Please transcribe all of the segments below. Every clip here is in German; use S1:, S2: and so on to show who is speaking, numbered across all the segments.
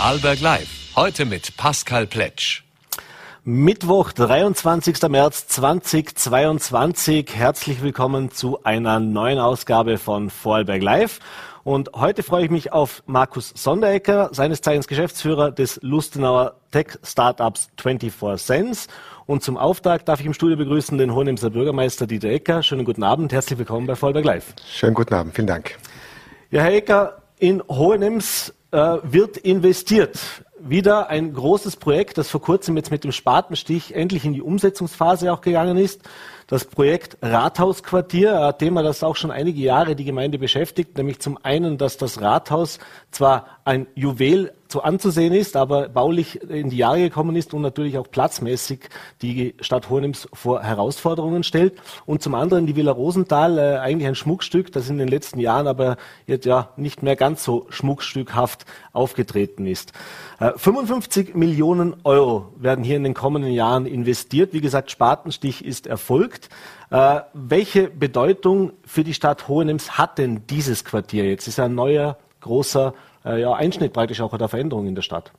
S1: Vorarlberg Live. Heute mit Pascal Pletsch.
S2: Mittwoch, 23. März 2022. Herzlich willkommen zu einer neuen Ausgabe von Vorarlberg Live. Und heute freue ich mich auf Markus Sonderecker, seines Zeichens Geschäftsführer des Lustenauer Tech Startups 24 Sense. Und zum Auftakt darf ich im Studio begrüßen den Hohenemser Bürgermeister Dieter Ecker. Schönen guten Abend, herzlich willkommen bei Vorarlberg Live.
S3: Schönen guten Abend, vielen Dank.
S2: Ja, Herr Ecker, in Hohenems äh, wird investiert wieder ein großes Projekt, das vor kurzem jetzt mit dem Spatenstich endlich in die Umsetzungsphase auch gegangen ist. Das Projekt Rathausquartier, ein Thema, das auch schon einige Jahre die Gemeinde beschäftigt, nämlich zum einen, dass das Rathaus zwar ein Juwel so anzusehen ist, aber baulich in die Jahre gekommen ist und natürlich auch platzmäßig die Stadt Hohenems vor Herausforderungen stellt. Und zum anderen die Villa Rosenthal, äh, eigentlich ein Schmuckstück, das in den letzten Jahren aber jetzt ja nicht mehr ganz so schmuckstückhaft aufgetreten ist. Äh, 55 Millionen Euro werden hier in den kommenden Jahren investiert. Wie gesagt, Spatenstich ist erfolgt. Äh, welche Bedeutung für die Stadt Hohenems hat denn dieses Quartier jetzt? Ist ein neuer, großer ja, Einschnitt praktisch auch der Veränderung in der Stadt.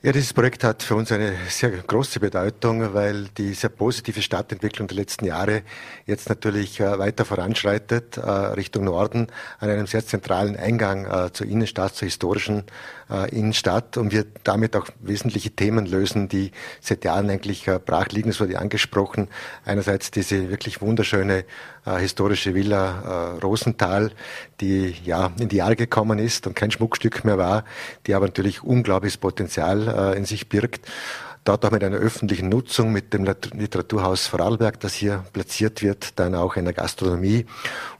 S3: Ja, dieses Projekt hat für uns eine sehr große Bedeutung, weil die sehr positive Stadtentwicklung der letzten Jahre jetzt natürlich äh, weiter voranschreitet, äh, Richtung Norden, an einem sehr zentralen Eingang äh, zur Innenstadt, zur historischen Innenstadt und wir damit auch wesentliche Themen lösen, die seit Jahren eigentlich brach liegen. Es wurde angesprochen. Einerseits diese wirklich wunderschöne historische Villa Rosenthal, die ja in die Jahre gekommen ist und kein Schmuckstück mehr war, die aber natürlich unglaubliches Potenzial äh, in sich birgt. Dort auch mit einer öffentlichen Nutzung, mit dem Literaturhaus Vorarlberg, das hier platziert wird, dann auch einer Gastronomie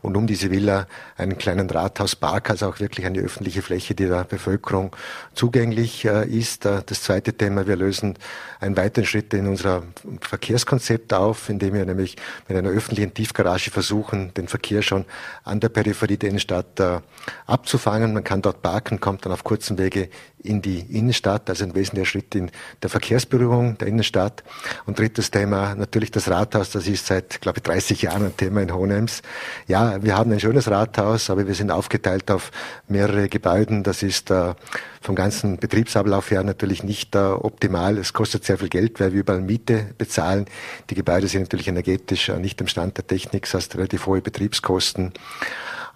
S3: und um diese Villa einen kleinen Rathauspark, also auch wirklich eine öffentliche Fläche, die der Bevölkerung zugänglich äh, ist. Äh, das zweite Thema, wir lösen einen weiteren Schritt in unser Verkehrskonzept auf, indem wir nämlich mit einer öffentlichen Tiefgarage versuchen, den Verkehr schon an der Peripherie der Innenstadt äh, abzufangen. Man kann dort parken, kommt dann auf kurzem Wege in die Innenstadt, also ein wesentlicher Schritt in der Verkehrsberührung der Innenstadt. Und drittes Thema, natürlich das Rathaus, das ist seit, glaube ich, 30 Jahren ein Thema in Hohenems. Ja, wir haben ein schönes Rathaus, aber wir sind aufgeteilt auf mehrere Gebäuden. Das ist äh, vom ganzen Betriebsablauf her natürlich nicht äh, optimal. Es kostet sehr viel Geld, weil wir überall Miete bezahlen. Die Gebäude sind natürlich energetisch äh, nicht im Stand der Technik, das heißt relativ hohe Betriebskosten.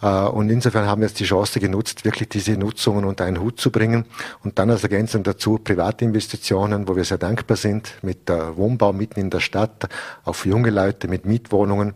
S3: Äh, und insofern haben wir jetzt die Chance genutzt, wirklich diese Nutzungen unter einen Hut zu bringen. Und dann als Ergänzung dazu Privatinvestitionen, wo wir sehr dankbar sind, mit Wohnbau mitten in der Stadt, auch für junge Leute mit Mietwohnungen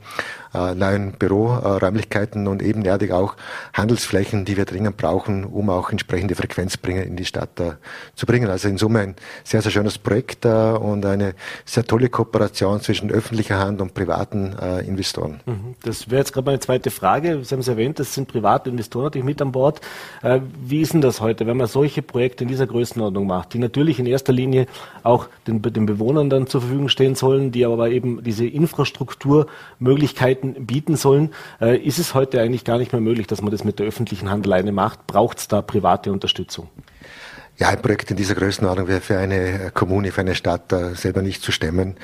S3: äh, neuen Büroräumlichkeiten und ebenerdig auch Handelsflächen, die wir dringend brauchen, um auch entsprechende Frequenzbringer in die Stadt äh, zu bringen. Also in Summe ein sehr, sehr schönes Projekt und eine sehr tolle Kooperation zwischen öffentlicher Hand und privaten Investoren.
S2: Mhm. Das wäre jetzt gerade meine zweite Frage. Sie haben es erwähnt, das sind private Investoren natürlich mit an Bord. Äh, wie ist denn das heute, wenn man solche Projekte in dieser Größenordnung macht, die natürlich in erster Linie auch den, den Bewohnern dann zur Verfügung stehen sollen, die aber eben diese Infrastrukturmöglichkeiten Möglichkeiten bieten sollen, äh, ist es heute eigentlich gar nicht mehr möglich, dass man das mit der öffentlichen Hand alleine macht. Braucht es da private Unterstützung?
S3: Ja, ein Projekt in dieser Größenordnung wäre für eine Kommune, für eine Stadt äh, selber nicht zu stemmen.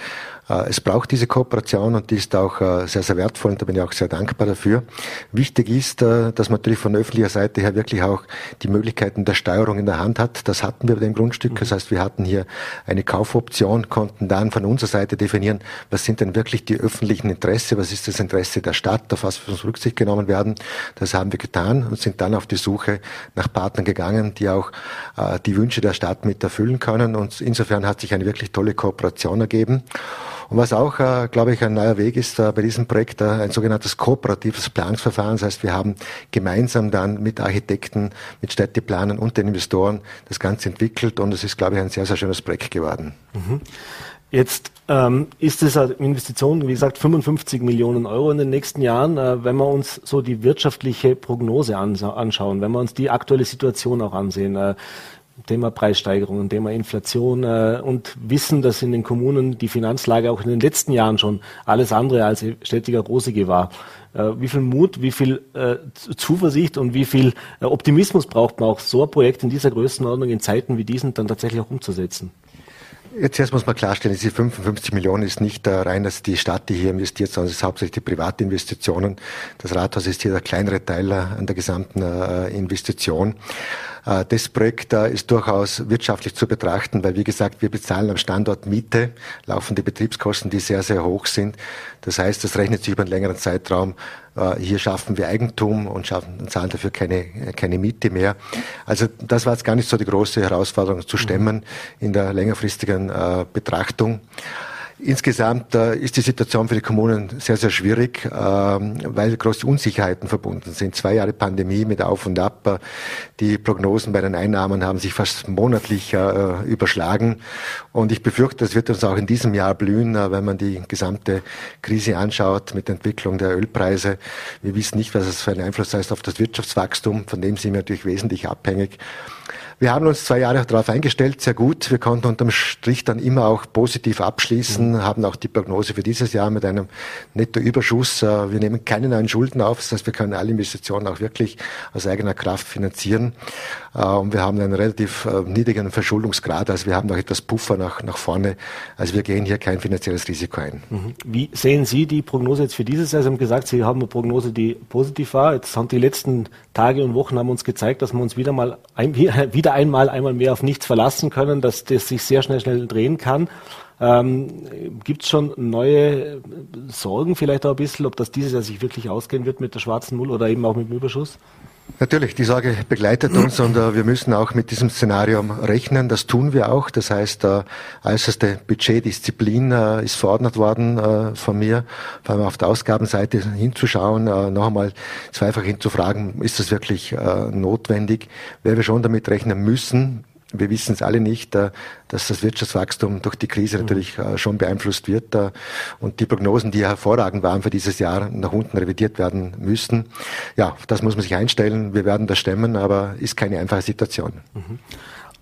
S3: Äh, es braucht diese Kooperation und die ist auch äh, sehr, sehr wertvoll und da bin ich auch sehr dankbar dafür. Wichtig ist, äh, dass man natürlich von öffentlicher Seite her wirklich auch die Möglichkeiten der Steuerung in der Hand hat. Das hatten wir bei dem Grundstück. Das heißt, wir hatten hier eine Kaufoption, konnten dann von unserer Seite definieren, was sind denn wirklich die öffentlichen Interesse, was ist das Interesse der Stadt, auf was muss Rücksicht genommen werden. Das haben wir getan und sind dann auf die Suche nach Partnern gegangen, die auch die Wünsche der Stadt mit erfüllen können. Und insofern hat sich eine wirklich tolle Kooperation ergeben. Und was auch, äh, glaube ich, ein neuer Weg ist äh, bei diesem Projekt, äh, ein sogenanntes kooperatives Planungsverfahren. Das heißt, wir haben gemeinsam dann mit Architekten, mit Städteplanern und den Investoren das Ganze entwickelt und es ist, glaube ich, ein sehr, sehr schönes Projekt geworden. Mhm.
S2: Jetzt ähm, ist es eine Investition, wie gesagt, 55 Millionen Euro in den nächsten Jahren. Äh, wenn wir uns so die wirtschaftliche Prognose anschauen, wenn wir uns die aktuelle Situation auch ansehen, äh, Thema Preissteigerungen, Thema Inflation äh, und wissen, dass in den Kommunen die Finanzlage auch in den letzten Jahren schon alles andere als stetiger rosige war. Äh, wie viel Mut, wie viel äh, Zuversicht und wie viel äh, Optimismus braucht man auch, so ein Projekt in dieser Größenordnung in Zeiten wie diesen dann tatsächlich auch umzusetzen?
S3: Jetzt erst muss man klarstellen, diese 55 Millionen ist nicht äh, rein dass die Stadt, die hier investiert, sondern es ist hauptsächlich die Privatinvestitionen. Das Rathaus ist hier der kleinere Teil an der gesamten äh, Investition. Äh, das Projekt ist durchaus wirtschaftlich zu betrachten, weil wie gesagt, wir bezahlen am Standort Miete, laufende Betriebskosten, die sehr, sehr hoch sind. Das heißt, das rechnet sich über einen längeren Zeitraum. Äh, hier schaffen wir Eigentum und schaffen zahlen dafür keine, keine Miete mehr. Also das war jetzt gar nicht so die große Herausforderung zu stemmen in der längerfristigen äh, Betrachtung. Insgesamt äh, ist die Situation für die Kommunen sehr, sehr schwierig, äh, weil große Unsicherheiten verbunden sind. Zwei Jahre Pandemie mit Auf und Ab. Die Prognosen bei den Einnahmen haben sich fast monatlich äh, überschlagen. Und ich befürchte, das wird uns auch in diesem Jahr blühen, äh, wenn man die gesamte Krise anschaut mit der Entwicklung der Ölpreise. Wir wissen nicht, was es für einen Einfluss heißt auf das Wirtschaftswachstum. Von dem sind wir natürlich wesentlich abhängig. Wir haben uns zwei Jahre darauf eingestellt, sehr gut. Wir konnten unterm Strich dann immer auch positiv abschließen, mhm. haben auch die Prognose für dieses Jahr mit einem Nettoüberschuss. Äh, wir nehmen keine neuen Schulden auf, das heißt, wir können alle Investitionen auch wirklich aus eigener Kraft finanzieren. Äh, und wir haben einen relativ äh, niedrigen Verschuldungsgrad, also wir haben noch etwas Puffer nach, nach vorne. Also wir gehen hier kein finanzielles Risiko ein.
S2: Mhm. Wie sehen Sie die Prognose jetzt für dieses Jahr? Sie haben gesagt, Sie haben eine Prognose, die positiv war. Jetzt haben die letzten Tage und Wochen haben uns gezeigt, dass wir uns wieder mal ein, wieder einmal, einmal mehr auf nichts verlassen können, dass das sich sehr schnell, schnell drehen kann. Ähm, Gibt es schon neue Sorgen vielleicht auch ein bisschen, ob das dieses Jahr sich wirklich ausgehen wird mit der schwarzen Null oder eben auch mit dem Überschuss?
S3: Natürlich, die Sorge begleitet uns und äh, wir müssen auch mit diesem Szenario rechnen. Das tun wir auch. Das heißt, äh, äußerste Budgetdisziplin äh, ist verordnet worden äh, von mir, vor allem auf der Ausgabenseite hinzuschauen, äh, noch einmal zweifach hinzufragen, ist das wirklich äh, notwendig, weil wir schon damit rechnen müssen, wir wissen es alle nicht, äh, dass das Wirtschaftswachstum durch die Krise mhm. natürlich äh, schon beeinflusst wird äh, und die Prognosen, die hervorragend waren für dieses Jahr, nach unten revidiert werden müssten. Ja, das muss man sich einstellen. Wir werden das stemmen, aber ist keine einfache Situation. Mhm.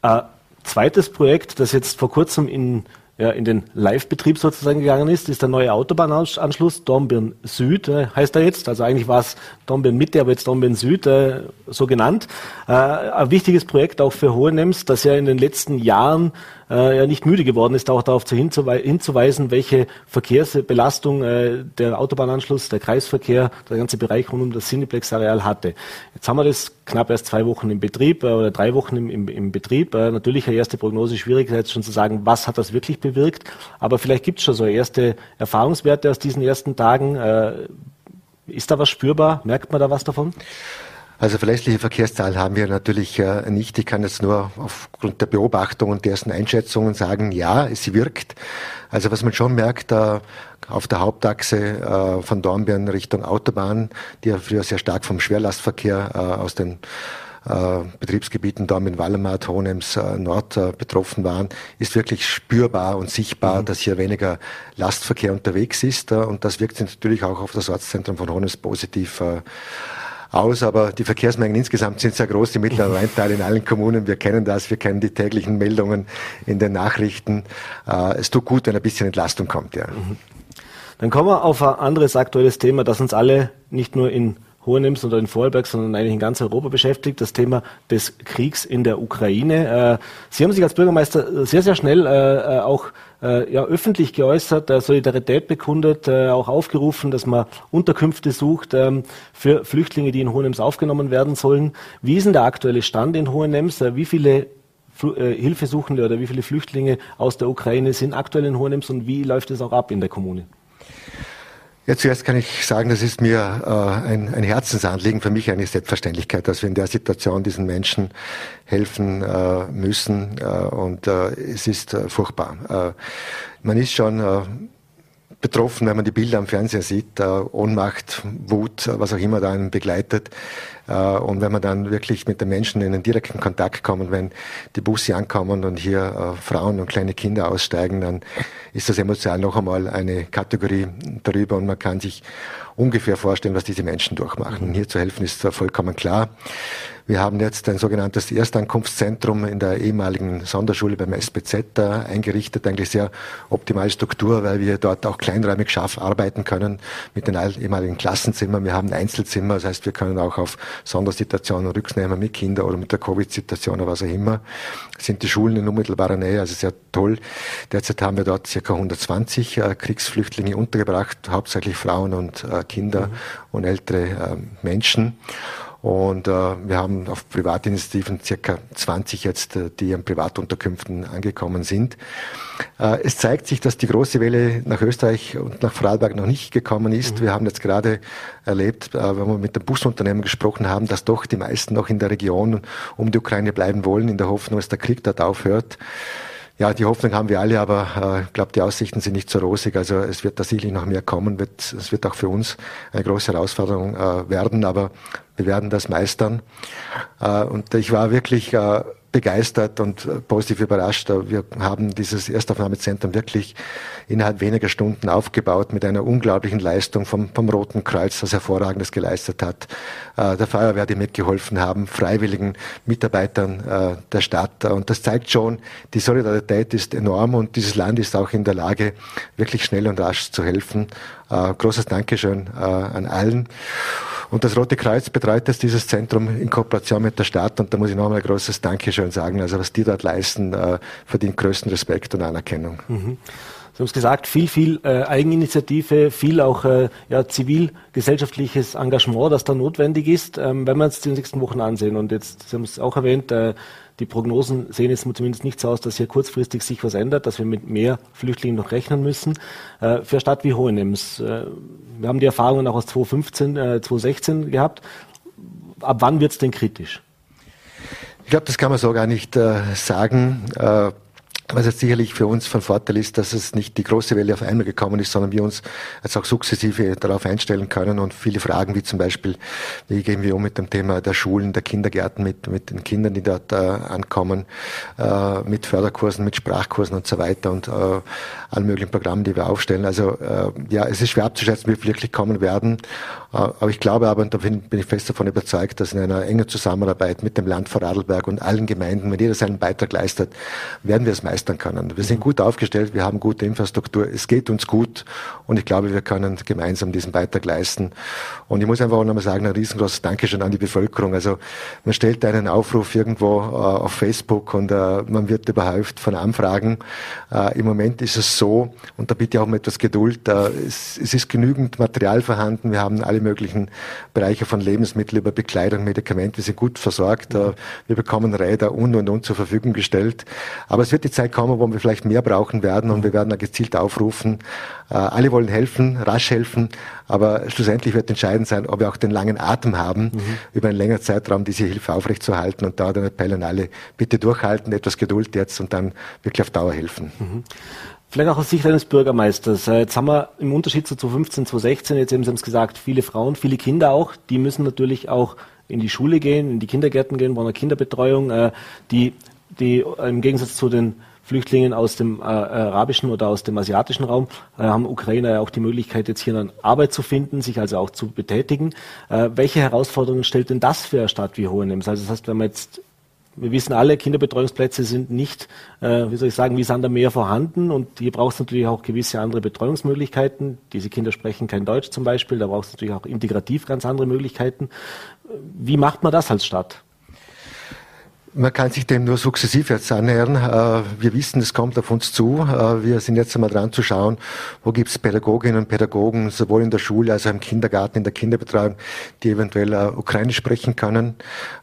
S2: Äh, zweites Projekt, das jetzt vor kurzem in ja, in den Live-Betrieb sozusagen gegangen ist, ist der neue Autobahnanschluss Dornbirn Süd, äh, heißt er jetzt. Also eigentlich war es Dornbirn Mitte, aber jetzt Dornbirn Süd äh, so genannt. Äh, ein wichtiges Projekt auch für Hohenems, das ja in den letzten Jahren äh, ja nicht müde geworden ist, auch darauf zu hinzuwe hinzuweisen, welche Verkehrsbelastung äh, der Autobahnanschluss, der Kreisverkehr, der ganze Bereich rund um das Cineplex-Areal hatte. Jetzt haben wir das knapp erst zwei Wochen im Betrieb äh, oder drei Wochen im, im, im Betrieb. Äh, natürlich eine erste Prognose schwierig, jetzt schon zu sagen, was hat das wirklich bewirkt. Aber vielleicht gibt es schon so erste Erfahrungswerte aus diesen ersten Tagen. Äh, ist da was spürbar? Merkt man da was davon?
S3: Also verlässliche Verkehrszahlen haben wir natürlich äh, nicht. Ich kann jetzt nur aufgrund der Beobachtung und dessen Einschätzungen sagen, ja, es wirkt. Also was man schon merkt, äh, auf der Hauptachse äh, von Dornbirn Richtung Autobahn, die ja früher sehr stark vom Schwerlastverkehr aus den Betriebsgebieten Dornbirn, Wallermarkt, Hohenems äh, Nord betroffen waren, ist wirklich spürbar und sichtbar, mhm. dass hier weniger Lastverkehr unterwegs ist. Und das wirkt sich natürlich auch auf das Ortszentrum von Hohenems positiv aus, aber die Verkehrsmengen insgesamt sind sehr groß, die mittleren Rheintal in allen Kommunen. Wir kennen das, wir kennen die täglichen Meldungen in den Nachrichten. Äh, es tut gut, wenn ein bisschen Entlastung kommt. Ja. Mhm.
S2: Dann kommen wir auf ein anderes aktuelles Thema, das uns alle nicht nur in Hohenems oder in Vorarlberg, sondern eigentlich in ganz Europa beschäftigt, das Thema des Kriegs in der Ukraine. Äh, Sie haben sich als Bürgermeister sehr, sehr schnell äh, äh, auch ja, öffentlich geäußert, Solidarität bekundet, auch aufgerufen, dass man Unterkünfte sucht ähm, für Flüchtlinge, die in Hohenems aufgenommen werden sollen. Wie ist denn der aktuelle Stand in Hohenems? Wie viele Hilfesuchende oder wie viele Flüchtlinge aus der Ukraine sind aktuell in Hohenems und wie läuft es auch ab in der Kommune?
S3: Ja, zuerst kann ich sagen, das ist mir äh, ein, ein, Herzensanliegen, für mich eine Selbstverständlichkeit, dass wir in der Situation diesen Menschen helfen äh, müssen. Äh, und äh, es ist äh, furchtbar. Äh, man ist schon betroffen, wenn man die Bilder am Fernseher sieht, äh, Ohnmacht, Wut, was auch immer da einen begleitet. Äh, und wenn man dann wirklich mit den Menschen in einen direkten Kontakt kommt, wenn die Busse ankommen und hier äh, Frauen und kleine Kinder aussteigen, dann ist das emotional noch einmal eine Kategorie darüber und man kann sich ungefähr vorstellen, was diese Menschen durchmachen. Mhm. Hier zu helfen ist vollkommen klar. Wir haben jetzt ein sogenanntes Erstankunftszentrum in der ehemaligen Sonderschule beim SBZ eingerichtet, eigentlich sehr optimale Struktur, weil wir dort auch kleinräumig scharf arbeiten können mit den ehemaligen Klassenzimmern. Wir haben Einzelzimmer, das heißt, wir können auch auf Sondersituationen Rücks mit Kindern oder mit der Covid-Situation oder was auch immer. Das sind die Schulen in unmittelbarer Nähe, also sehr toll. Derzeit haben wir dort ca. 120 äh, Kriegsflüchtlinge untergebracht, hauptsächlich Frauen und äh, Kinder mhm. und ältere äh, Menschen. Und äh, wir haben auf Privatinitiativen circa 20 jetzt, äh, die an Privatunterkünften angekommen sind. Äh, es zeigt sich, dass die große Welle nach Österreich und nach Vorarlberg noch nicht gekommen ist. Mhm. Wir haben jetzt gerade erlebt, äh, wenn wir mit dem Busunternehmen gesprochen haben, dass doch die meisten noch in der Region um die Ukraine bleiben wollen, in der Hoffnung, dass der Krieg dort aufhört. Ja, die Hoffnung haben wir alle, aber äh, ich glaube, die Aussichten sind nicht so rosig. Also es wird da sicherlich noch mehr kommen. Wird, es wird auch für uns eine große Herausforderung äh, werden, aber wir werden das meistern. Äh, und ich war wirklich äh, begeistert und äh, positiv überrascht. Wir haben dieses Erstaufnahmezentrum wirklich innerhalb weniger Stunden aufgebaut mit einer unglaublichen Leistung vom, vom Roten Kreuz, das Hervorragendes geleistet hat, äh, der Feuerwehr, die mitgeholfen haben, freiwilligen Mitarbeitern äh, der Stadt. Und das zeigt schon, die Solidarität ist enorm und dieses Land ist auch in der Lage, wirklich schnell und rasch zu helfen. Großes Dankeschön an allen. Und das Rote Kreuz betreut jetzt dieses Zentrum in Kooperation mit der Stadt und da muss ich nochmal ein großes Dankeschön sagen. Also was die dort leisten, äh, verdient größten Respekt und Anerkennung. Mhm.
S2: Sie haben es gesagt, viel, viel äh, Eigeninitiative, viel auch äh, ja, zivilgesellschaftliches Engagement, das da notwendig ist. Ähm, wenn wir uns die nächsten Wochen ansehen und jetzt, Sie haben es auch erwähnt, äh, die Prognosen sehen jetzt zumindest nicht so aus, dass hier kurzfristig sich was ändert, dass wir mit mehr Flüchtlingen noch rechnen müssen. Äh, für eine Stadt wie Hohenems, äh, wir haben die Erfahrungen auch aus 2015, äh, 2016 gehabt. Ab wann wird es denn kritisch?
S3: Ich glaube, das kann man so gar nicht äh, sagen. Äh, was jetzt sicherlich für uns von Vorteil ist, dass es nicht die große Welle auf einmal gekommen ist, sondern wir uns jetzt auch sukzessive darauf einstellen können und viele Fragen wie zum Beispiel, wie gehen wir um mit dem Thema der Schulen, der Kindergärten, mit, mit den Kindern, die dort äh, ankommen, äh, mit Förderkursen, mit Sprachkursen und so weiter und äh, allen möglichen Programmen, die wir aufstellen. Also äh, ja, es ist schwer abzuschätzen, wie wir wirklich kommen werden. Äh, aber ich glaube aber, und da bin, ich fest davon überzeugt, dass in einer engen Zusammenarbeit mit dem Land Vorarlberg und allen Gemeinden, wenn jeder seinen Beitrag leistet, werden wir es meistens meistern können. Wir sind mhm. gut aufgestellt, wir haben gute Infrastruktur, es geht uns gut und ich glaube, wir können gemeinsam diesen Beitrag leisten. Und ich muss einfach auch nochmal sagen, ein riesengroßes Dankeschön an die Bevölkerung. Also man stellt einen Aufruf irgendwo äh, auf Facebook und äh, man wird überhäuft von Anfragen. Äh, Im Moment ist es so, und da bitte ich auch um etwas Geduld, äh, es, es, ist genügend Material vorhanden. Wir haben alle möglichen Bereiche von Lebensmitteln über Bekleidung, Medikamente, wir sind gut versorgt. Äh, wir bekommen Räder und und und zur Verfügung gestellt. Aber es wird die Zeit Kommen, wo wir vielleicht mehr brauchen werden und wir werden da gezielt aufrufen. Äh, alle wollen helfen, rasch helfen, aber schlussendlich wird entscheidend sein, ob wir auch den langen Atem haben, mhm. über einen längeren Zeitraum diese Hilfe aufrechtzuerhalten und da den Appell an alle, bitte durchhalten, etwas Geduld jetzt und dann wirklich auf Dauer helfen. Mhm.
S2: Vielleicht auch aus Sicht eines Bürgermeisters. Äh, jetzt haben wir im Unterschied zu 2015, 2016, jetzt eben Sie haben es gesagt, viele Frauen, viele Kinder auch, die müssen natürlich auch in die Schule gehen, in die Kindergärten gehen, brauchen eine Kinderbetreuung, äh, die, die im Gegensatz zu den Flüchtlingen aus dem äh, arabischen oder aus dem asiatischen Raum äh, haben Ukrainer ja auch die Möglichkeit, jetzt hier eine Arbeit zu finden, sich also auch zu betätigen. Äh, welche Herausforderungen stellt denn das für eine Stadt wie Hohenems? Also das heißt, wenn man jetzt wir wissen alle, Kinderbetreuungsplätze sind nicht, äh, wie soll ich sagen, wie Sand am Meer vorhanden und hier braucht es natürlich auch gewisse andere Betreuungsmöglichkeiten. Diese Kinder sprechen kein Deutsch zum Beispiel, da braucht es natürlich auch integrativ ganz andere Möglichkeiten. Wie macht man das als Stadt?
S3: Man kann sich dem nur sukzessiv jetzt annähern. Äh, wir wissen, es kommt auf uns zu. Äh, wir sind jetzt einmal dran zu schauen, wo gibt es Pädagoginnen und Pädagogen, sowohl in der Schule als auch im Kindergarten, in der Kinderbetreuung, die eventuell äh, Ukrainisch sprechen können.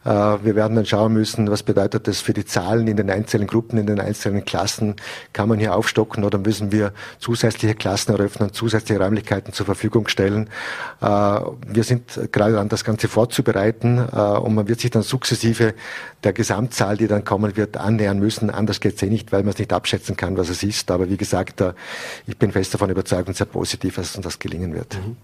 S3: Wir werden dann schauen müssen, was bedeutet das für die Zahlen in den einzelnen Gruppen, in den einzelnen Klassen. Kann man hier aufstocken oder müssen wir zusätzliche Klassen eröffnen, zusätzliche Räumlichkeiten zur Verfügung stellen? Wir sind gerade dran, das Ganze vorzubereiten und man wird sich dann sukzessive der gesamten Gesamtzahl, die dann kommen wird, annähern müssen. Anders geht es eh nicht, weil man es nicht abschätzen kann, was es ist. Aber wie gesagt, äh, ich bin fest davon überzeugt und sehr positiv, dass uns das gelingen wird. Mhm.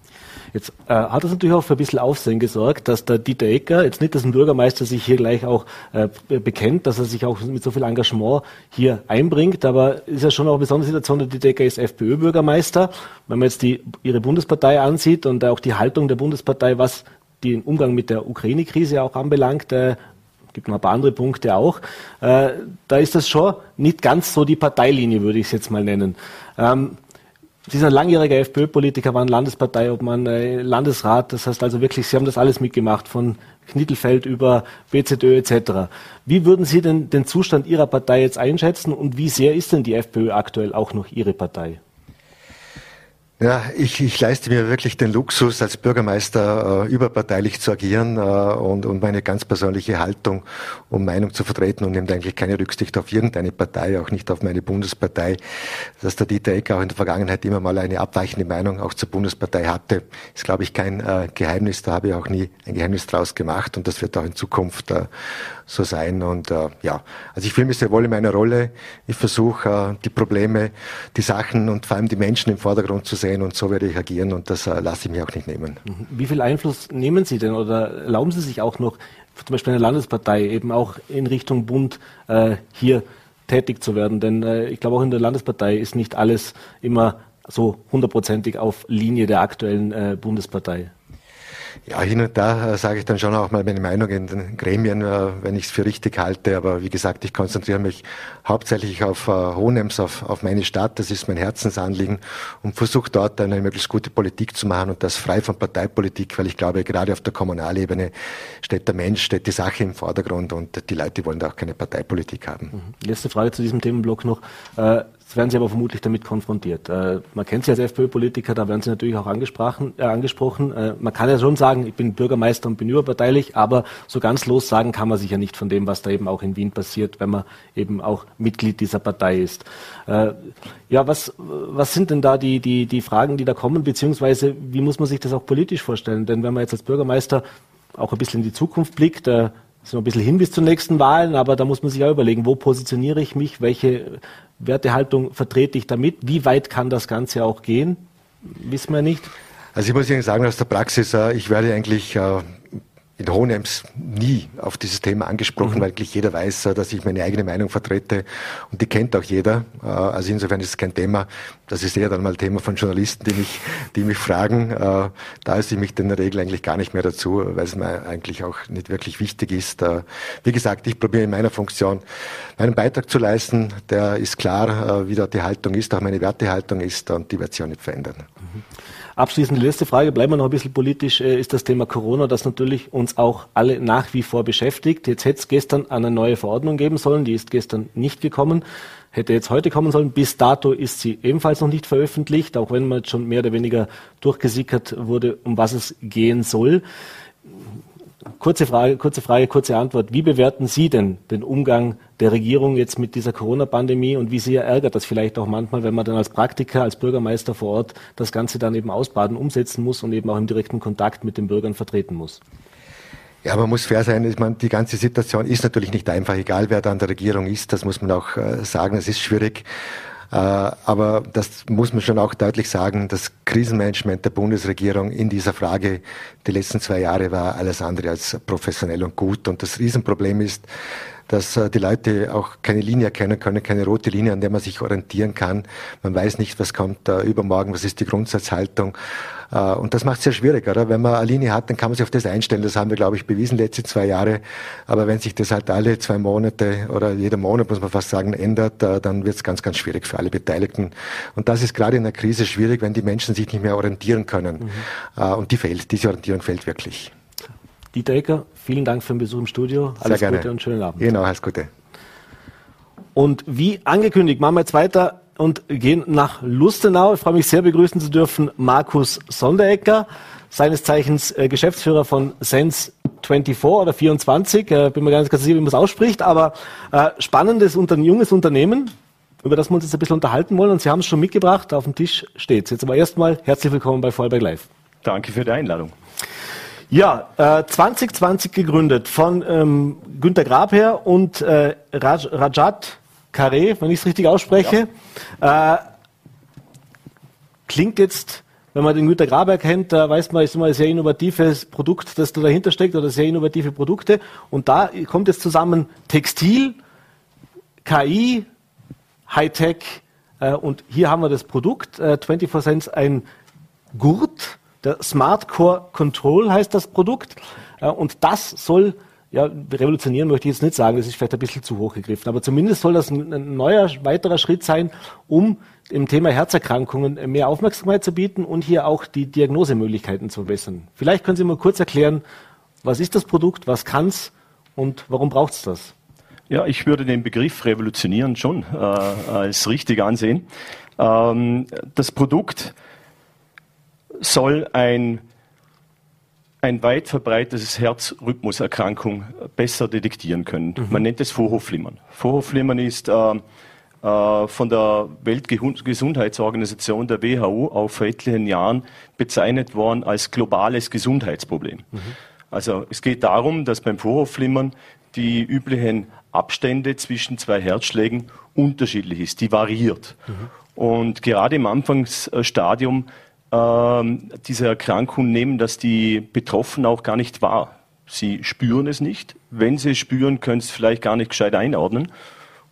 S2: Jetzt äh, hat es natürlich auch für ein bisschen Aufsehen gesorgt, dass der Dieter Ecker, jetzt nicht, dass ein Bürgermeister sich hier gleich auch äh, bekennt, dass er sich auch mit so viel Engagement hier einbringt, aber ist ja schon auch eine besondere Situation, der Dieter Ecker ist FPÖ-Bürgermeister. Wenn man jetzt die, ihre Bundespartei ansieht und auch die Haltung der Bundespartei, was den Umgang mit der Ukraine-Krise auch anbelangt, äh, gibt noch ein paar andere Punkte auch. Äh, da ist das schon nicht ganz so die Parteilinie, würde ich es jetzt mal nennen. Ähm, Sie sind ein langjähriger FPÖ-Politiker, waren Landespartei, ob man äh, Landesrat, das heißt also wirklich, Sie haben das alles mitgemacht, von Knittelfeld über BZÖ etc. Wie würden Sie denn den Zustand Ihrer Partei jetzt einschätzen und wie sehr ist denn die FPÖ aktuell auch noch Ihre Partei?
S3: Ja, ich, ich leiste mir wirklich den Luxus, als Bürgermeister äh, überparteilich zu agieren äh, und, und meine ganz persönliche Haltung und Meinung zu vertreten und nimmt eigentlich keine Rücksicht auf irgendeine Partei, auch nicht auf meine Bundespartei. Dass der Dieter Eck auch in der Vergangenheit immer mal eine abweichende Meinung auch zur Bundespartei hatte, ist, glaube ich, kein äh, Geheimnis. Da habe ich auch nie ein Geheimnis draus gemacht und das wird auch in Zukunft äh, so sein. Und äh, ja, also ich fühle mich sehr wohl in meiner Rolle. Ich versuche äh, die Probleme, die Sachen und vor allem die Menschen im Vordergrund zu sehen und so werde ich agieren und das äh, lasse ich mir auch nicht nehmen.
S2: Mhm. Wie viel Einfluss nehmen Sie denn oder erlauben Sie sich auch noch, zum Beispiel eine Landespartei, eben auch in Richtung Bund äh, hier tätig zu werden? Denn äh, ich glaube, auch in der Landespartei ist nicht alles immer so hundertprozentig auf Linie der aktuellen äh, Bundespartei.
S3: Ja, hin und da äh, sage ich dann schon auch mal meine Meinung in den Gremien, äh, wenn ich es für richtig halte. Aber wie gesagt, ich konzentriere mich hauptsächlich auf äh, Hohenems, auf, auf meine Stadt. Das ist mein Herzensanliegen und versuche dort eine möglichst gute Politik zu machen und das frei von Parteipolitik, weil ich glaube, gerade auf der Kommunalebene steht der Mensch, steht die Sache im Vordergrund und die Leute wollen da auch keine Parteipolitik haben.
S2: Mhm. Letzte Frage zu diesem Themenblock noch. Äh, Jetzt werden Sie aber vermutlich damit konfrontiert. Äh, man kennt Sie als FPÖ-Politiker, da werden Sie natürlich auch angesprochen. Äh, angesprochen. Äh, man kann ja schon sagen, ich bin Bürgermeister und bin überparteilich, aber so ganz los sagen kann man sich ja nicht von dem, was da eben auch in Wien passiert, wenn man eben auch Mitglied dieser Partei ist. Äh, ja, was, was sind denn da die, die, die Fragen, die da kommen, beziehungsweise wie muss man sich das auch politisch vorstellen? Denn wenn man jetzt als Bürgermeister auch ein bisschen in die Zukunft blickt, wir ein bisschen hin bis zu nächsten Wahlen, aber da muss man sich auch überlegen, wo positioniere ich mich, welche Wertehaltung vertrete ich damit, wie weit kann das Ganze auch gehen, wissen wir nicht.
S3: Also ich muss Ihnen sagen, aus der Praxis, äh, ich werde eigentlich äh, in Hohenems nie auf dieses Thema angesprochen, mhm. weil eigentlich jeder weiß, äh, dass ich meine eigene Meinung vertrete und die kennt auch jeder. Äh, also insofern ist es kein Thema. Das ist eher dann mal Thema von Journalisten, die mich, die mich fragen. Äh, da ist ich mich in der Regel eigentlich gar nicht mehr dazu, weil es mir eigentlich auch nicht wirklich wichtig ist. Wie gesagt, ich probiere in meiner Funktion meinen Beitrag zu leisten. Der ist klar, wie da die Haltung ist, auch meine Wertehaltung ist und die wird sich auch nicht verändern. Mhm.
S2: Abschließend die letzte Frage, bleiben wir noch ein bisschen politisch, äh, ist das Thema Corona, das natürlich uns auch alle nach wie vor beschäftigt. Jetzt hätte es gestern eine neue Verordnung geben sollen, die ist gestern nicht gekommen, hätte jetzt heute kommen sollen. Bis dato ist sie ebenfalls noch nicht veröffentlicht, auch wenn man jetzt schon mehr oder weniger durchgesickert wurde, um was es gehen soll. Kurze Frage, kurze Frage, kurze Antwort. Wie bewerten Sie denn den Umgang der Regierung jetzt mit dieser Corona-Pandemie und wie sehr ärgert das vielleicht auch manchmal, wenn man dann als Praktiker, als Bürgermeister vor Ort das Ganze dann eben ausbaden, umsetzen muss und eben auch im direkten Kontakt mit den Bürgern vertreten muss?
S3: Ja, man muss fair sein. Ich meine, die ganze Situation ist natürlich nicht einfach, egal wer da an der Regierung ist. Das muss man auch äh, sagen. Es ist schwierig. Äh, aber das muss man schon auch deutlich sagen, das Krisenmanagement der Bundesregierung in dieser Frage die letzten zwei Jahre war alles andere als professionell und gut. Und das Riesenproblem ist, dass äh, die Leute auch keine Linie erkennen können, keine rote Linie, an der man sich orientieren kann. Man weiß nicht, was kommt äh, übermorgen, was ist die Grundsatzhaltung. Äh, und das macht es sehr schwierig, oder? Wenn man eine Linie hat, dann kann man sich auf das einstellen. Das haben wir, glaube ich, bewiesen letzte zwei Jahre. Aber wenn sich das halt alle zwei Monate oder jeder Monat, muss man fast sagen, ändert, äh, dann wird es ganz, ganz schwierig für alle Beteiligten. Und das ist gerade in der Krise schwierig, wenn die Menschen sich nicht mehr orientieren können. Mhm. Äh, und die fehlt, diese Orientierung fehlt wirklich.
S2: Dieter Ecker, vielen Dank für den Besuch im Studio.
S3: Alles Gute
S2: und schönen Abend.
S3: Genau, alles Gute.
S2: Und wie angekündigt, machen wir jetzt weiter und gehen nach Lustenau. Ich freue mich sehr, begrüßen zu dürfen Markus Sonderecker, seines Zeichens äh, Geschäftsführer von Sense 24 oder 24. Äh, bin mir gar nicht ganz sicher, wie man es ausspricht, aber äh, spannendes, junges Unternehmen, über das wir uns jetzt ein bisschen unterhalten wollen. Und Sie haben es schon mitgebracht, auf dem Tisch steht Jetzt aber erstmal herzlich willkommen bei Vorarlberg Live.
S4: Danke für die Einladung.
S2: Ja, äh, 2020 gegründet von ähm, Günter Grabherr und äh, Raj, Rajat Carré, wenn ich es richtig ausspreche. Ja. Äh, klingt jetzt, wenn man den Günter Graber kennt, da weiß man, ist immer ein sehr innovatives Produkt, das da dahinter steckt oder sehr innovative Produkte. Und da kommt jetzt zusammen Textil, KI, Hightech äh, und hier haben wir das Produkt, äh, 24 Cents, ein Gurt, der Smart Core Control heißt das Produkt. Äh, und das soll ja, revolutionieren möchte ich jetzt nicht sagen, das ist vielleicht ein bisschen zu hoch gegriffen, aber zumindest soll das ein, neuer, weiterer Schritt sein, um im Thema Herzerkrankungen mehr Aufmerksamkeit zu bieten und hier auch die Diagnosemöglichkeiten zu verbessern. Vielleicht können Sie mal kurz erklären, was ist das Produkt, was kann es und warum braucht es das?
S4: Ja, ich würde den Begriff revolutionieren schon äh, als richtig ansehen. Ähm, das Produkt soll ein, ein weit verbreitetes Herzrhythmuserkrankung besser detektieren können. Mhm. Man nennt es Vorhofflimmern. Vorhofflimmern ist äh, äh, von der Weltgesundheitsorganisation, der WHO, auch vor etlichen Jahren bezeichnet worden als globales Gesundheitsproblem. Mhm. Also es geht darum, dass beim Vorhofflimmern die üblichen Abstände zwischen zwei Herzschlägen unterschiedlich ist, die variiert. Mhm. Und gerade im Anfangsstadium äh, dieser Erkrankung nehmen das die Betroffenen auch gar nicht wahr. Sie spüren es nicht. Wenn sie es spüren, können sie es vielleicht gar nicht gescheit einordnen.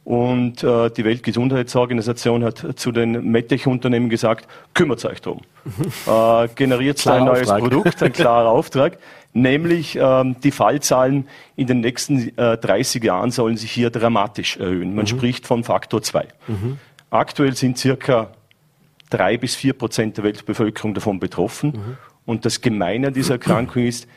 S4: Und äh, die Weltgesundheitsorganisation hat zu den MedTech-Unternehmen gesagt, kümmert euch drum. äh, generiert ein neues Auftrag. Produkt, ein klarer Auftrag. Nämlich ähm, die Fallzahlen in den nächsten äh, 30 Jahren sollen sich hier dramatisch erhöhen. Man mhm. spricht von Faktor 2. Mhm. Aktuell sind circa drei bis vier Prozent der Weltbevölkerung davon betroffen. Mhm. Und das Gemeine an dieser Erkrankung ist,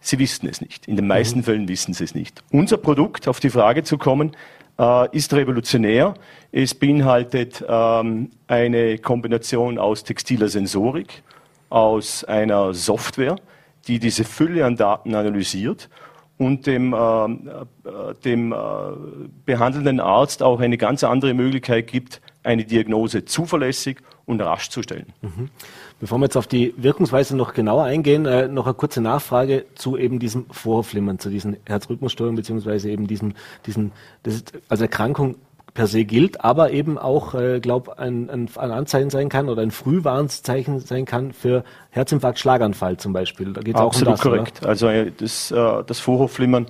S4: sie wissen es nicht. In den meisten mhm. Fällen wissen sie es nicht. Unser Produkt, auf die Frage zu kommen, äh, ist revolutionär. Es beinhaltet ähm, eine Kombination aus textiler Sensorik, aus einer Software, die diese Fülle an Daten analysiert und dem, äh, äh, dem äh, behandelnden Arzt auch eine ganz andere Möglichkeit gibt, eine Diagnose zuverlässig und rasch zu stellen. Mhm.
S2: Bevor wir jetzt auf die Wirkungsweise noch genauer eingehen, äh, noch eine kurze Nachfrage zu eben diesem Vorflimmern, zu diesen Herzrhythmusstörungen beziehungsweise eben diesen, diesen, das ist also Erkrankung per se gilt, aber eben auch, äh, glaube ein, ein, ein Anzeichen sein kann oder ein Frühwarnzeichen sein kann für Herzinfarkt, Schlaganfall zum Beispiel.
S4: Da geht es auch um das, korrekt. Oder? Also äh, das, äh, das Vorhofflimmern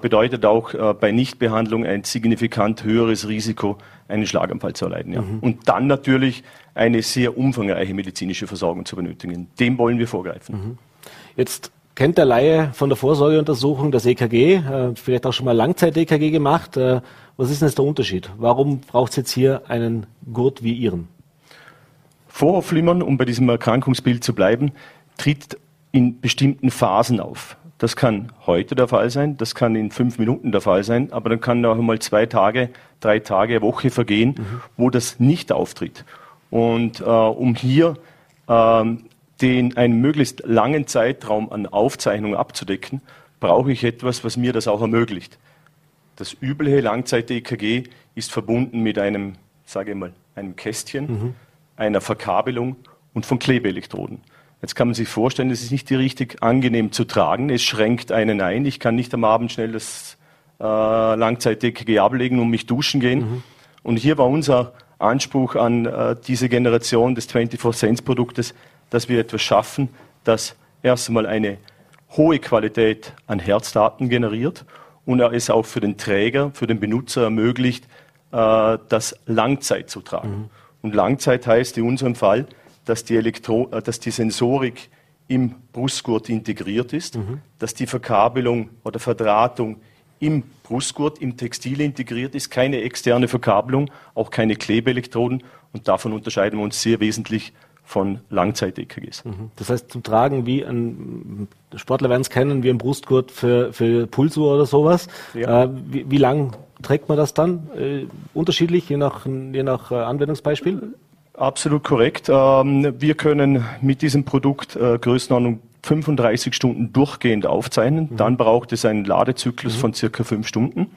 S4: bedeutet auch äh, bei Nichtbehandlung ein signifikant höheres Risiko, einen Schlaganfall zu erleiden. Ja. Mhm. Und dann natürlich eine sehr umfangreiche medizinische Versorgung zu benötigen. Dem wollen wir vorgreifen. Mhm.
S2: Jetzt kennt der Laie von der Vorsorgeuntersuchung das EKG, äh, vielleicht auch schon mal Langzeit-EKG gemacht. Äh, was ist denn jetzt der Unterschied? Warum braucht es jetzt hier einen Gurt wie Ihren?
S4: Vorhofflimmern, um bei diesem Erkrankungsbild zu bleiben, tritt in bestimmten Phasen auf. Das kann heute der Fall sein, das kann in fünf Minuten der Fall sein, aber dann kann auch mal zwei Tage, drei Tage, Woche vergehen, mhm. wo das nicht auftritt. Und äh, um hier ähm, den einen möglichst langen Zeitraum an Aufzeichnungen abzudecken, brauche ich etwas, was mir das auch ermöglicht. Das übliche Langzeit-EKG ist verbunden mit einem, sage ich mal, einem Kästchen, mhm. einer Verkabelung und von Klebeelektroden. Jetzt kann man sich vorstellen, es ist nicht richtig angenehm zu tragen. Es schränkt einen ein. Ich kann nicht am Abend schnell das äh, Langzeit-EKG ablegen und mich duschen gehen. Mhm. Und hier war unser Anspruch an äh, diese Generation des 24-Cents-Produktes, dass wir etwas schaffen, das erst einmal eine hohe Qualität an Herzdaten generiert und es auch für den Träger, für den Benutzer ermöglicht, äh, das Langzeit zu tragen. Mhm. Und Langzeit heißt in unserem Fall, dass die, Elektro äh, dass die Sensorik im Brustgurt integriert ist, mhm. dass die Verkabelung oder Verdrahtung im Brustgurt, im Textil integriert ist, keine externe Verkabelung, auch keine Klebeelektroden. Und davon unterscheiden wir uns sehr wesentlich von Langzeit-EKGs.
S2: Mhm. Das heißt, zum Tragen wie ein Sportler werden es kennen, wie ein Brustgurt für, für Pulsuhr oder sowas. Ja. Äh, wie, wie lang trägt man das dann? Äh, unterschiedlich, je nach, je nach äh, Anwendungsbeispiel?
S4: Absolut korrekt. Ähm, wir können mit diesem Produkt äh, Größenordnung 35 Stunden durchgehend aufzeichnen. Mhm. Dann braucht es einen Ladezyklus mhm. von circa fünf Stunden.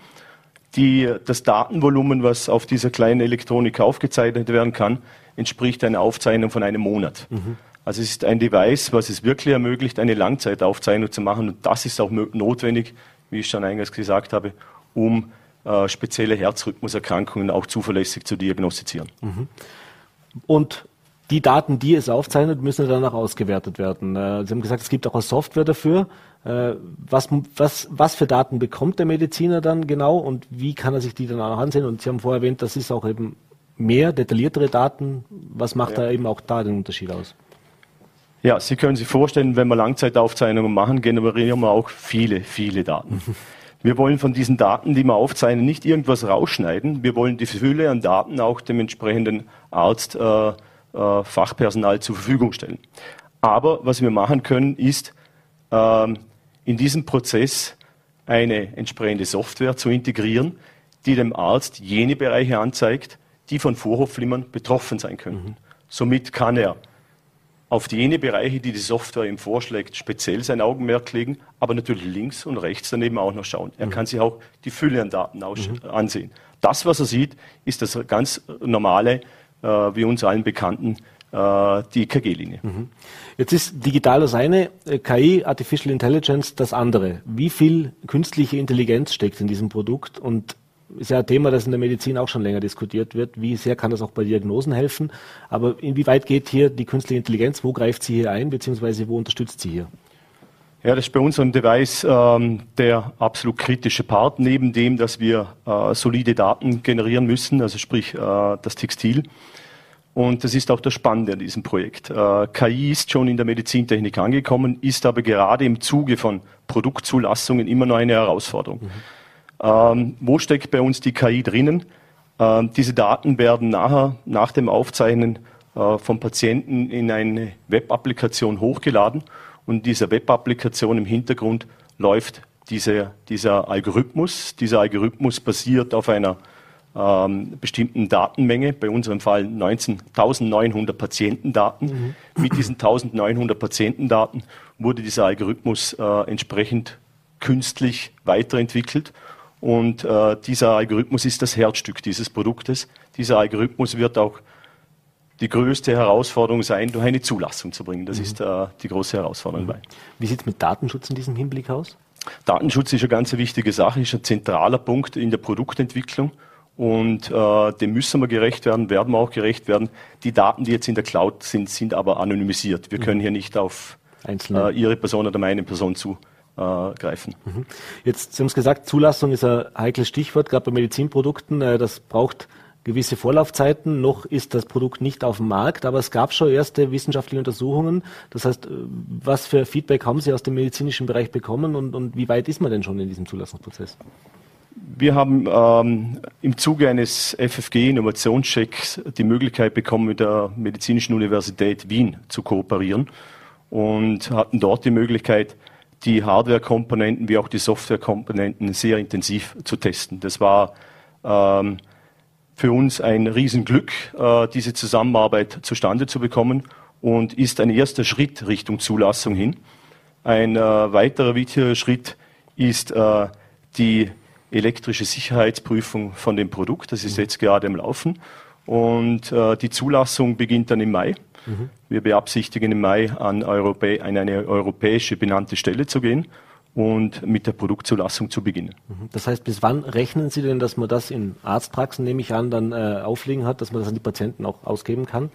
S4: Die, das Datenvolumen, was auf dieser kleinen Elektronik aufgezeichnet werden kann, entspricht einer Aufzeichnung von einem Monat. Mhm. Also es ist ein Device, was es wirklich ermöglicht, eine Langzeitaufzeichnung zu machen. Und das ist auch notwendig, wie ich schon eingangs gesagt habe, um äh, spezielle Herzrhythmuserkrankungen auch zuverlässig zu diagnostizieren.
S2: Und die Daten, die es aufzeichnet, müssen danach ausgewertet werden. Äh, Sie haben gesagt, es gibt auch eine Software dafür. Äh, was, was, was für Daten bekommt der Mediziner dann genau und wie kann er sich die dann auch ansehen? Und Sie haben vorher erwähnt, das ist auch eben mehr, detailliertere Daten. Was macht ja. da eben auch da den Unterschied aus?
S4: Ja, Sie können sich vorstellen, wenn wir Langzeitaufzeichnungen machen, generieren wir auch viele, viele Daten. Wir wollen von diesen Daten, die wir aufzeichnen, nicht irgendwas rausschneiden. Wir wollen die Fülle an Daten auch dem entsprechenden Arzt, äh, äh, Fachpersonal zur Verfügung stellen. Aber was wir machen können, ist äh, in diesem Prozess eine entsprechende Software zu integrieren, die dem Arzt jene Bereiche anzeigt, die von Vorhofflimmern betroffen sein könnten. Mhm. Somit kann er auf jene Bereiche, die die Software ihm vorschlägt, speziell sein Augenmerk legen, aber natürlich links und rechts daneben auch noch schauen. Er mhm. kann sich auch die Fülle an Daten mhm. ansehen. Das, was er sieht, ist das ganz normale, äh, wie uns allen bekannten, äh, die EKG-Linie. Mhm.
S2: Jetzt ist digital das eine, äh, KI, Artificial Intelligence das andere. Wie viel künstliche Intelligenz steckt in diesem Produkt und ist ja ein Thema, das in der Medizin auch schon länger diskutiert wird. Wie sehr kann das auch bei Diagnosen helfen? Aber inwieweit geht hier die künstliche Intelligenz? Wo greift sie hier ein, beziehungsweise wo unterstützt sie hier?
S4: Ja, das ist bei unserem Device ähm, der absolut kritische Part, neben dem, dass wir äh, solide Daten generieren müssen, also sprich äh, das Textil. Und das ist auch das Spannende an diesem Projekt. Äh, KI ist schon in der Medizintechnik angekommen, ist aber gerade im Zuge von Produktzulassungen immer noch eine Herausforderung. Mhm. Ähm, wo steckt bei uns die KI drinnen? Ähm, diese Daten werden nachher, nach dem Aufzeichnen äh, vom Patienten in eine Web-Applikation hochgeladen und dieser Web-Applikation im Hintergrund läuft diese, dieser Algorithmus. Dieser Algorithmus basiert auf einer ähm, bestimmten Datenmenge, bei unserem Fall 19.900 Patientendaten. Mhm. Mit diesen 1.900 Patientendaten wurde dieser Algorithmus äh, entsprechend künstlich weiterentwickelt und äh, dieser Algorithmus ist das Herzstück dieses Produktes. Dieser Algorithmus wird auch die größte Herausforderung sein, durch eine Zulassung zu bringen. Das mhm. ist äh, die große Herausforderung. Mhm.
S2: Wie sieht es mit Datenschutz in diesem Hinblick aus?
S4: Datenschutz ist eine ganz wichtige Sache, ist ein zentraler Punkt in der Produktentwicklung. Und äh, dem müssen wir gerecht werden, werden wir auch gerecht werden. Die Daten, die jetzt in der Cloud sind, sind aber anonymisiert. Wir mhm. können hier nicht auf äh, Ihre Person oder meine Person zu äh, greifen. Mhm.
S2: Jetzt, Sie haben es gesagt, Zulassung ist ein heikles Stichwort, gerade bei Medizinprodukten. Äh, das braucht gewisse Vorlaufzeiten. Noch ist das Produkt nicht auf dem Markt, aber es gab schon erste wissenschaftliche Untersuchungen. Das heißt, äh, was für Feedback haben Sie aus dem medizinischen Bereich bekommen und, und wie weit ist man denn schon in diesem Zulassungsprozess?
S4: Wir haben ähm, im Zuge eines FFG-Innovationschecks die Möglichkeit bekommen, mit der Medizinischen Universität Wien zu kooperieren und hatten dort die Möglichkeit, die Hardware-Komponenten wie auch die Software-Komponenten sehr intensiv zu testen. Das war ähm, für uns ein Riesenglück, äh, diese Zusammenarbeit zustande zu bekommen und ist ein erster Schritt Richtung Zulassung hin. Ein äh, weiterer wichtiger Schritt ist äh, die elektrische Sicherheitsprüfung von dem Produkt. Das ist jetzt gerade im Laufen. Und äh, die Zulassung beginnt dann im Mai. Mhm. Wir beabsichtigen im Mai an, Europä an eine europäische benannte Stelle zu gehen und mit der Produktzulassung zu beginnen.
S2: Mhm. Das heißt, bis wann rechnen Sie denn, dass man das in Arztpraxen, nehme ich an, dann äh, aufliegen hat, dass man das an die Patienten auch ausgeben kann?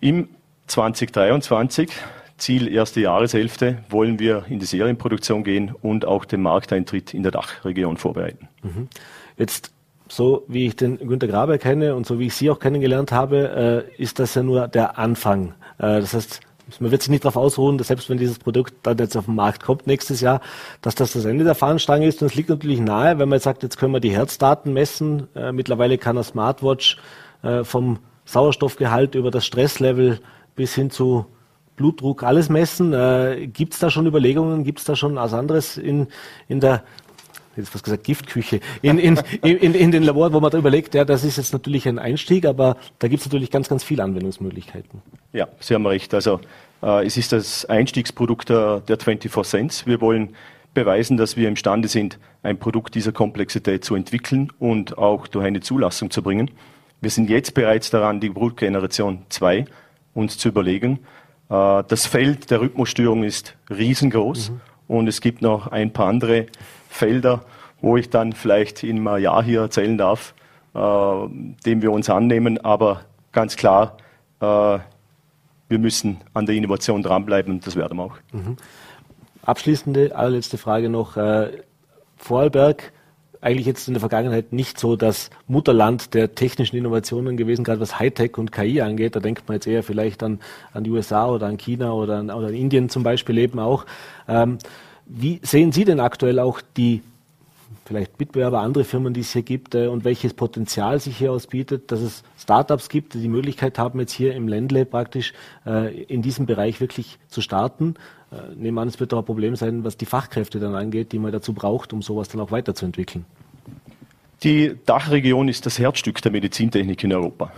S4: Im 2023, Ziel erste Jahreshälfte, wollen wir in die Serienproduktion gehen und auch den Markteintritt in der Dachregion vorbereiten.
S2: Mhm. Jetzt so wie ich den Günter Graber kenne und so wie ich Sie auch kennengelernt habe, äh, ist das ja nur der Anfang. Äh, das heißt, man wird sich nicht darauf ausruhen, dass selbst wenn dieses Produkt dann jetzt auf den Markt kommt nächstes Jahr, dass das das Ende der Fahnenstange ist. Und es liegt natürlich nahe, wenn man jetzt sagt, jetzt können wir die Herzdaten messen. Äh, mittlerweile kann eine Smartwatch äh, vom Sauerstoffgehalt über das Stresslevel bis hin zu Blutdruck alles messen. Äh, gibt es da schon Überlegungen? Gibt es da schon was anderes in, in der jetzt fast gesagt Giftküche, in, in, in, in den Laboren, wo man da überlegt, ja, das ist jetzt natürlich ein Einstieg, aber da gibt es natürlich ganz, ganz viele Anwendungsmöglichkeiten.
S4: Ja, Sie haben recht. Also äh, es ist das Einstiegsprodukt der, der 24 Cents. Wir wollen beweisen, dass wir imstande sind, ein Produkt dieser Komplexität zu entwickeln und auch durch eine Zulassung zu bringen. Wir sind jetzt bereits daran, die Produktgeneration 2 uns zu überlegen. Äh, das Feld der Rhythmusstörung ist riesengroß mhm. und es gibt noch ein paar andere Felder, wo ich dann vielleicht in einem Jahr hier erzählen darf, äh, dem wir uns annehmen. Aber ganz klar, äh, wir müssen an der Innovation dranbleiben und das werden wir auch. Mhm.
S2: Abschließende, allerletzte Frage noch. Äh, Vorarlberg, eigentlich jetzt in der Vergangenheit nicht so das Mutterland der technischen Innovationen gewesen, gerade was Hightech und KI angeht. Da denkt man jetzt eher vielleicht an, an die USA oder an China oder an, oder an Indien zum Beispiel eben auch. Ähm, wie sehen Sie denn aktuell auch die vielleicht Mitbewerber, andere Firmen, die es hier gibt äh, und welches Potenzial sich hier ausbietet, dass es Startups gibt, die die Möglichkeit haben, jetzt hier im Ländle praktisch äh, in diesem Bereich wirklich zu starten. Äh, nehmen an, es wird auch ein Problem sein, was die Fachkräfte dann angeht, die man dazu braucht, um sowas dann auch weiterzuentwickeln.
S4: Die Dachregion ist das Herzstück der Medizintechnik in Europa.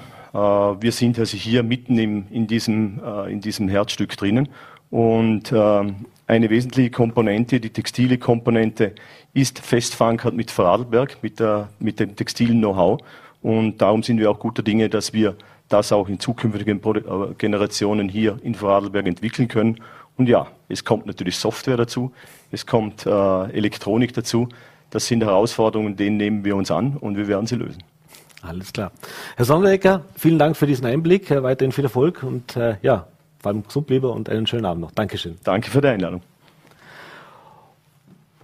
S4: Wir sind also hier mitten im, in, diesem, in diesem Herzstück drinnen und äh, eine wesentliche Komponente, die textile Komponente, ist fest verankert mit Vorarlberg, mit, der, mit dem textilen Know-how. Und darum sind wir auch guter Dinge, dass wir das auch in zukünftigen Generationen hier in Vorarlberg entwickeln können. Und ja, es kommt natürlich Software dazu, es kommt äh, Elektronik dazu. Das sind Herausforderungen, denen nehmen wir uns an und wir werden sie lösen.
S2: Alles klar. Herr Sonderecker, vielen Dank für diesen Einblick. Weiterhin viel Erfolg und äh, ja, vor allem gesund lieber und einen schönen Abend noch. Dankeschön.
S4: Danke für die Einladung.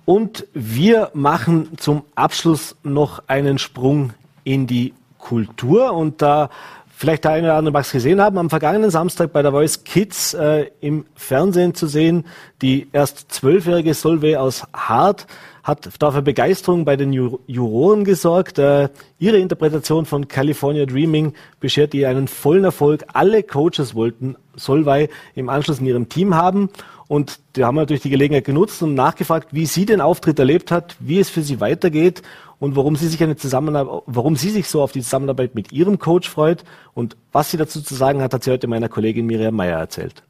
S2: Und wir machen zum Abschluss noch einen Sprung in die Kultur und da vielleicht der eine oder andere mag es gesehen haben, am vergangenen Samstag bei der Voice Kids äh, im Fernsehen zu sehen, die erst zwölfjährige Solveig aus Hart hat dafür Begeisterung bei den Juroren gesorgt. Äh, ihre Interpretation von California Dreaming beschert ihr einen vollen Erfolg. Alle Coaches wollten Solvay im Anschluss in ihrem Team haben. Und da haben natürlich die Gelegenheit genutzt und nachgefragt, wie sie den Auftritt erlebt hat, wie es für sie weitergeht und warum sie sich eine Zusammenarbeit, warum sie sich so auf die Zusammenarbeit mit ihrem Coach freut und was sie dazu zu sagen hat, hat sie heute meiner Kollegin Miriam Meyer erzählt.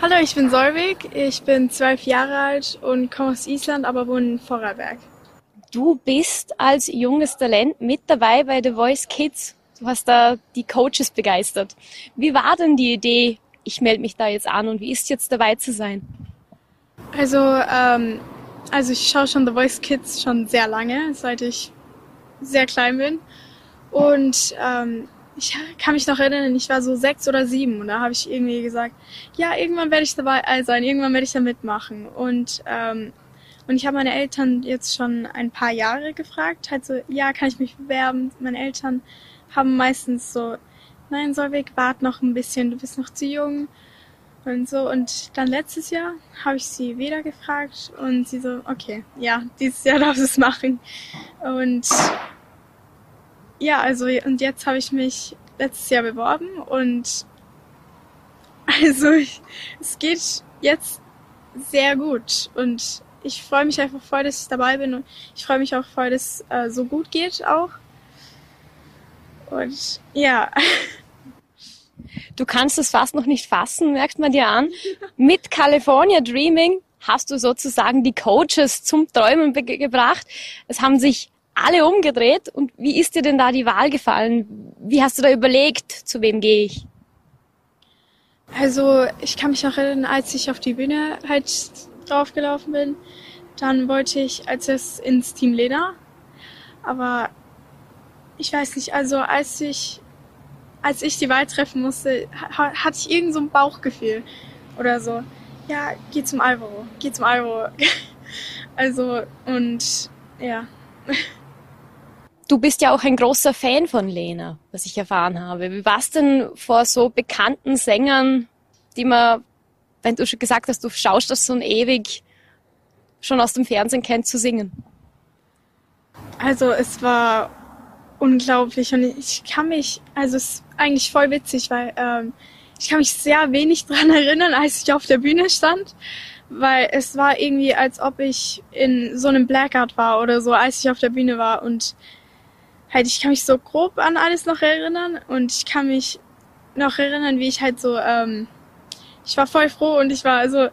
S5: Hallo, ich bin Solvig, ich bin zwölf Jahre alt und komme aus Island, aber wohne in Vorarlberg.
S6: Du bist als junges Talent mit dabei bei The Voice Kids. Du hast da die Coaches begeistert. Wie war denn die Idee, ich melde mich da jetzt an und wie ist jetzt dabei zu sein?
S5: Also, ähm, also ich schaue schon The Voice Kids schon sehr lange, seit ich sehr klein bin. Und ähm, ich kann mich noch erinnern, ich war so sechs oder sieben und da habe ich irgendwie gesagt, ja, irgendwann werde ich dabei sein, irgendwann werde ich da mitmachen. Und, ähm, und ich habe meine Eltern jetzt schon ein paar Jahre gefragt, halt so, ja, kann ich mich bewerben? Meine Eltern haben meistens so nein, Solveig, wart noch ein bisschen, du bist noch zu jung und so. Und dann letztes Jahr habe ich sie wieder gefragt und sie so, okay, ja, dieses Jahr darfst du es machen. Und ja, also und jetzt habe ich mich letztes Jahr beworben und also ich, es geht jetzt sehr gut und ich freue mich einfach voll, dass ich dabei bin und ich freue mich auch voll, dass es äh, so gut geht auch. Und ja.
S6: Du kannst es fast noch nicht fassen, merkt man dir an. Mit California Dreaming hast du sozusagen die Coaches zum Träumen gebracht. Es haben sich alle umgedreht. Und wie ist dir denn da die Wahl gefallen? Wie hast du da überlegt, zu wem gehe ich?
S5: Also ich kann mich noch erinnern, als ich auf die Bühne halt draufgelaufen bin, dann wollte ich als erstes ins Team Lena. Aber ich weiß nicht, also als ich, als ich die Wahl treffen musste, hatte ich irgend so ein Bauchgefühl oder so. Ja, geh zum Alvaro, geh zum Alvaro. also, und ja.
S6: Du bist ja auch ein großer Fan von Lena, was ich erfahren habe. Wie war es denn vor so bekannten Sängern, die man, wenn du schon gesagt hast, du schaust das so ewig schon aus dem Fernsehen kennt, zu singen?
S5: Also es war unglaublich und ich kann mich, also es ist eigentlich voll witzig, weil ähm, ich kann mich sehr wenig dran erinnern, als ich auf der Bühne stand, weil es war irgendwie, als ob ich in so einem Blackout war oder so, als ich auf der Bühne war und halt, ich kann mich so grob an alles noch erinnern und ich kann mich noch erinnern, wie ich halt so, ähm, ich war voll froh und ich war also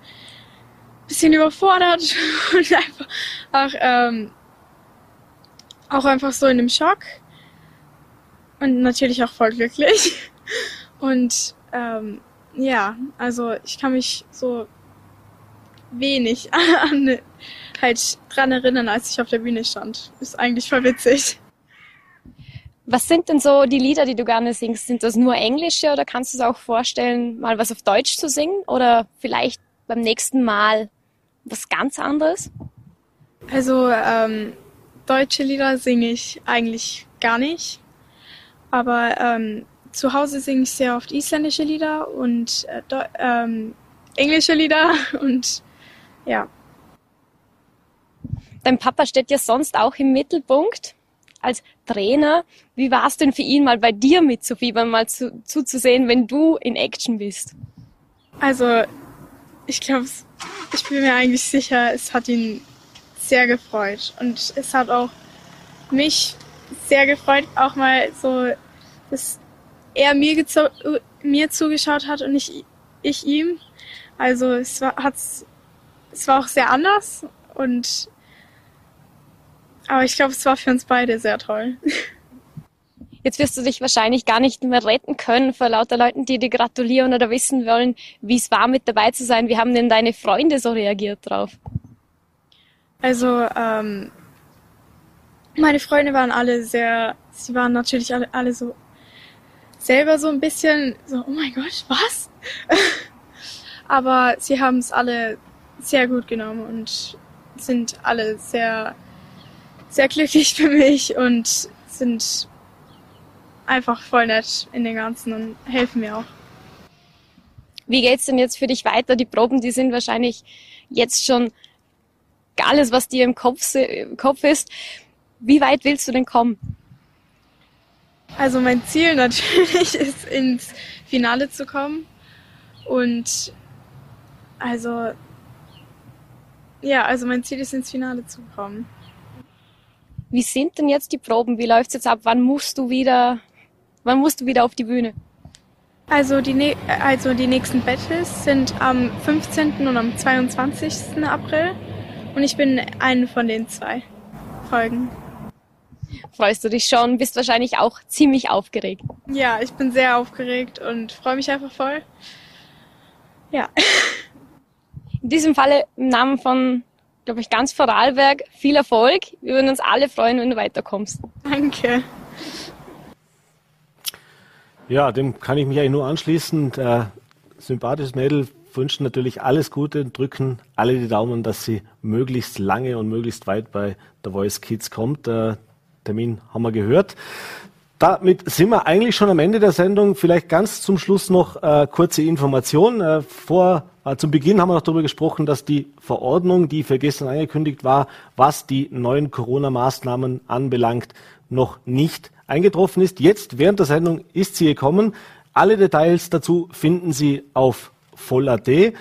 S5: bisschen überfordert und einfach auch, ähm, auch einfach so in einem Schock und natürlich auch voll glücklich. Und ähm, ja, also ich kann mich so wenig an, halt dran erinnern, als ich auf der Bühne stand. Ist eigentlich voll witzig.
S6: Was sind denn so die Lieder, die du gerne singst? Sind das nur englische oder kannst du es auch vorstellen, mal was auf Deutsch zu singen oder vielleicht beim nächsten Mal was ganz anderes?
S5: Also ähm, deutsche Lieder singe ich eigentlich gar nicht. Aber ähm, zu Hause singe ich sehr oft isländische Lieder und äh, ähm, englische Lieder und ja.
S6: Dein Papa steht ja sonst auch im Mittelpunkt als Trainer. Wie war es denn für ihn, mal bei dir mitzufiebern, mal zu, zuzusehen, wenn du in Action bist?
S5: Also, ich glaube, ich bin mir eigentlich sicher, es hat ihn sehr gefreut. Und es hat auch mich sehr gefreut, auch mal so, dass er mir, mir zugeschaut hat und nicht ich ihm. Also es war, hat's, es war auch sehr anders und aber ich glaube, es war für uns beide sehr toll.
S6: Jetzt wirst du dich wahrscheinlich gar nicht mehr retten können vor lauter Leuten, die dir gratulieren oder wissen wollen, wie es war, mit dabei zu sein. Wie haben denn deine Freunde so reagiert drauf?
S5: Also, ähm, meine Freunde waren alle sehr, sie waren natürlich alle, alle so selber so ein bisschen so, oh mein Gott, was? Aber sie haben es alle sehr gut genommen und sind alle sehr, sehr glücklich für mich und sind einfach voll nett in den Ganzen und helfen mir auch.
S6: Wie geht's denn jetzt für dich weiter? Die Proben, die sind wahrscheinlich jetzt schon alles, was dir im Kopf, im Kopf ist. Wie weit willst du denn kommen?
S5: Also mein Ziel natürlich ist, ins Finale zu kommen. Und also, ja, also mein Ziel ist, ins Finale zu kommen.
S6: Wie sind denn jetzt die Proben? Wie läuft's jetzt ab? Wann musst du wieder Wann musst du wieder auf die Bühne?
S5: Also die, also die nächsten Battles sind am 15. und am 22. April und ich bin eine von den zwei Folgen.
S6: Freust du dich schon? Bist wahrscheinlich auch ziemlich aufgeregt.
S5: Ja, ich bin sehr aufgeregt und freue mich einfach voll. Ja.
S6: In diesem Falle im Namen von, glaube ich, ganz Vorarlberg viel Erfolg. Wir würden uns alle freuen, wenn du weiterkommst.
S5: Danke.
S2: Ja, dem kann ich mich eigentlich nur anschließen. Der sympathisches Mädel wünscht natürlich alles Gute, drücken alle die Daumen, dass sie möglichst lange und möglichst weit bei The Voice Kids kommt. Der Termin haben wir gehört. Damit sind wir eigentlich schon am Ende der Sendung. Vielleicht ganz zum Schluss noch äh, kurze Information. Äh, vor, äh, zum Beginn haben wir noch darüber gesprochen, dass die Verordnung, die für gestern angekündigt war, was die neuen Corona-Maßnahmen anbelangt, noch nicht eingetroffen ist. Jetzt während der Sendung ist sie gekommen. Alle Details dazu finden Sie auf Voll.at. Äh,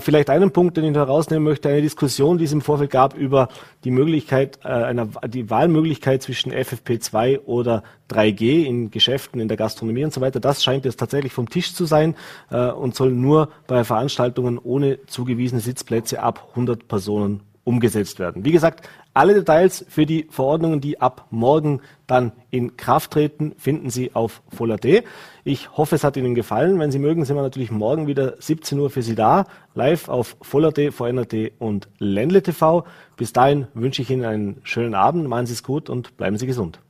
S2: vielleicht einen Punkt, den ich herausnehmen möchte, eine Diskussion, die es im Vorfeld gab über die Möglichkeit, äh, einer, die Wahlmöglichkeit zwischen FFP2 oder 3G in Geschäften, in der Gastronomie und so weiter. Das scheint jetzt tatsächlich vom Tisch zu sein äh, und soll nur bei Veranstaltungen ohne zugewiesene Sitzplätze ab 100 Personen umgesetzt werden. Wie gesagt, alle Details für die Verordnungen, die ab morgen dann in Kraft treten, finden Sie auf Voll.at. Ich hoffe, es hat Ihnen gefallen. Wenn Sie mögen, sind wir natürlich morgen wieder 17 Uhr für Sie da, live auf Voll.at, VNRT und Ländle TV. Bis dahin wünsche ich Ihnen einen schönen Abend, machen Sie es gut und bleiben Sie gesund.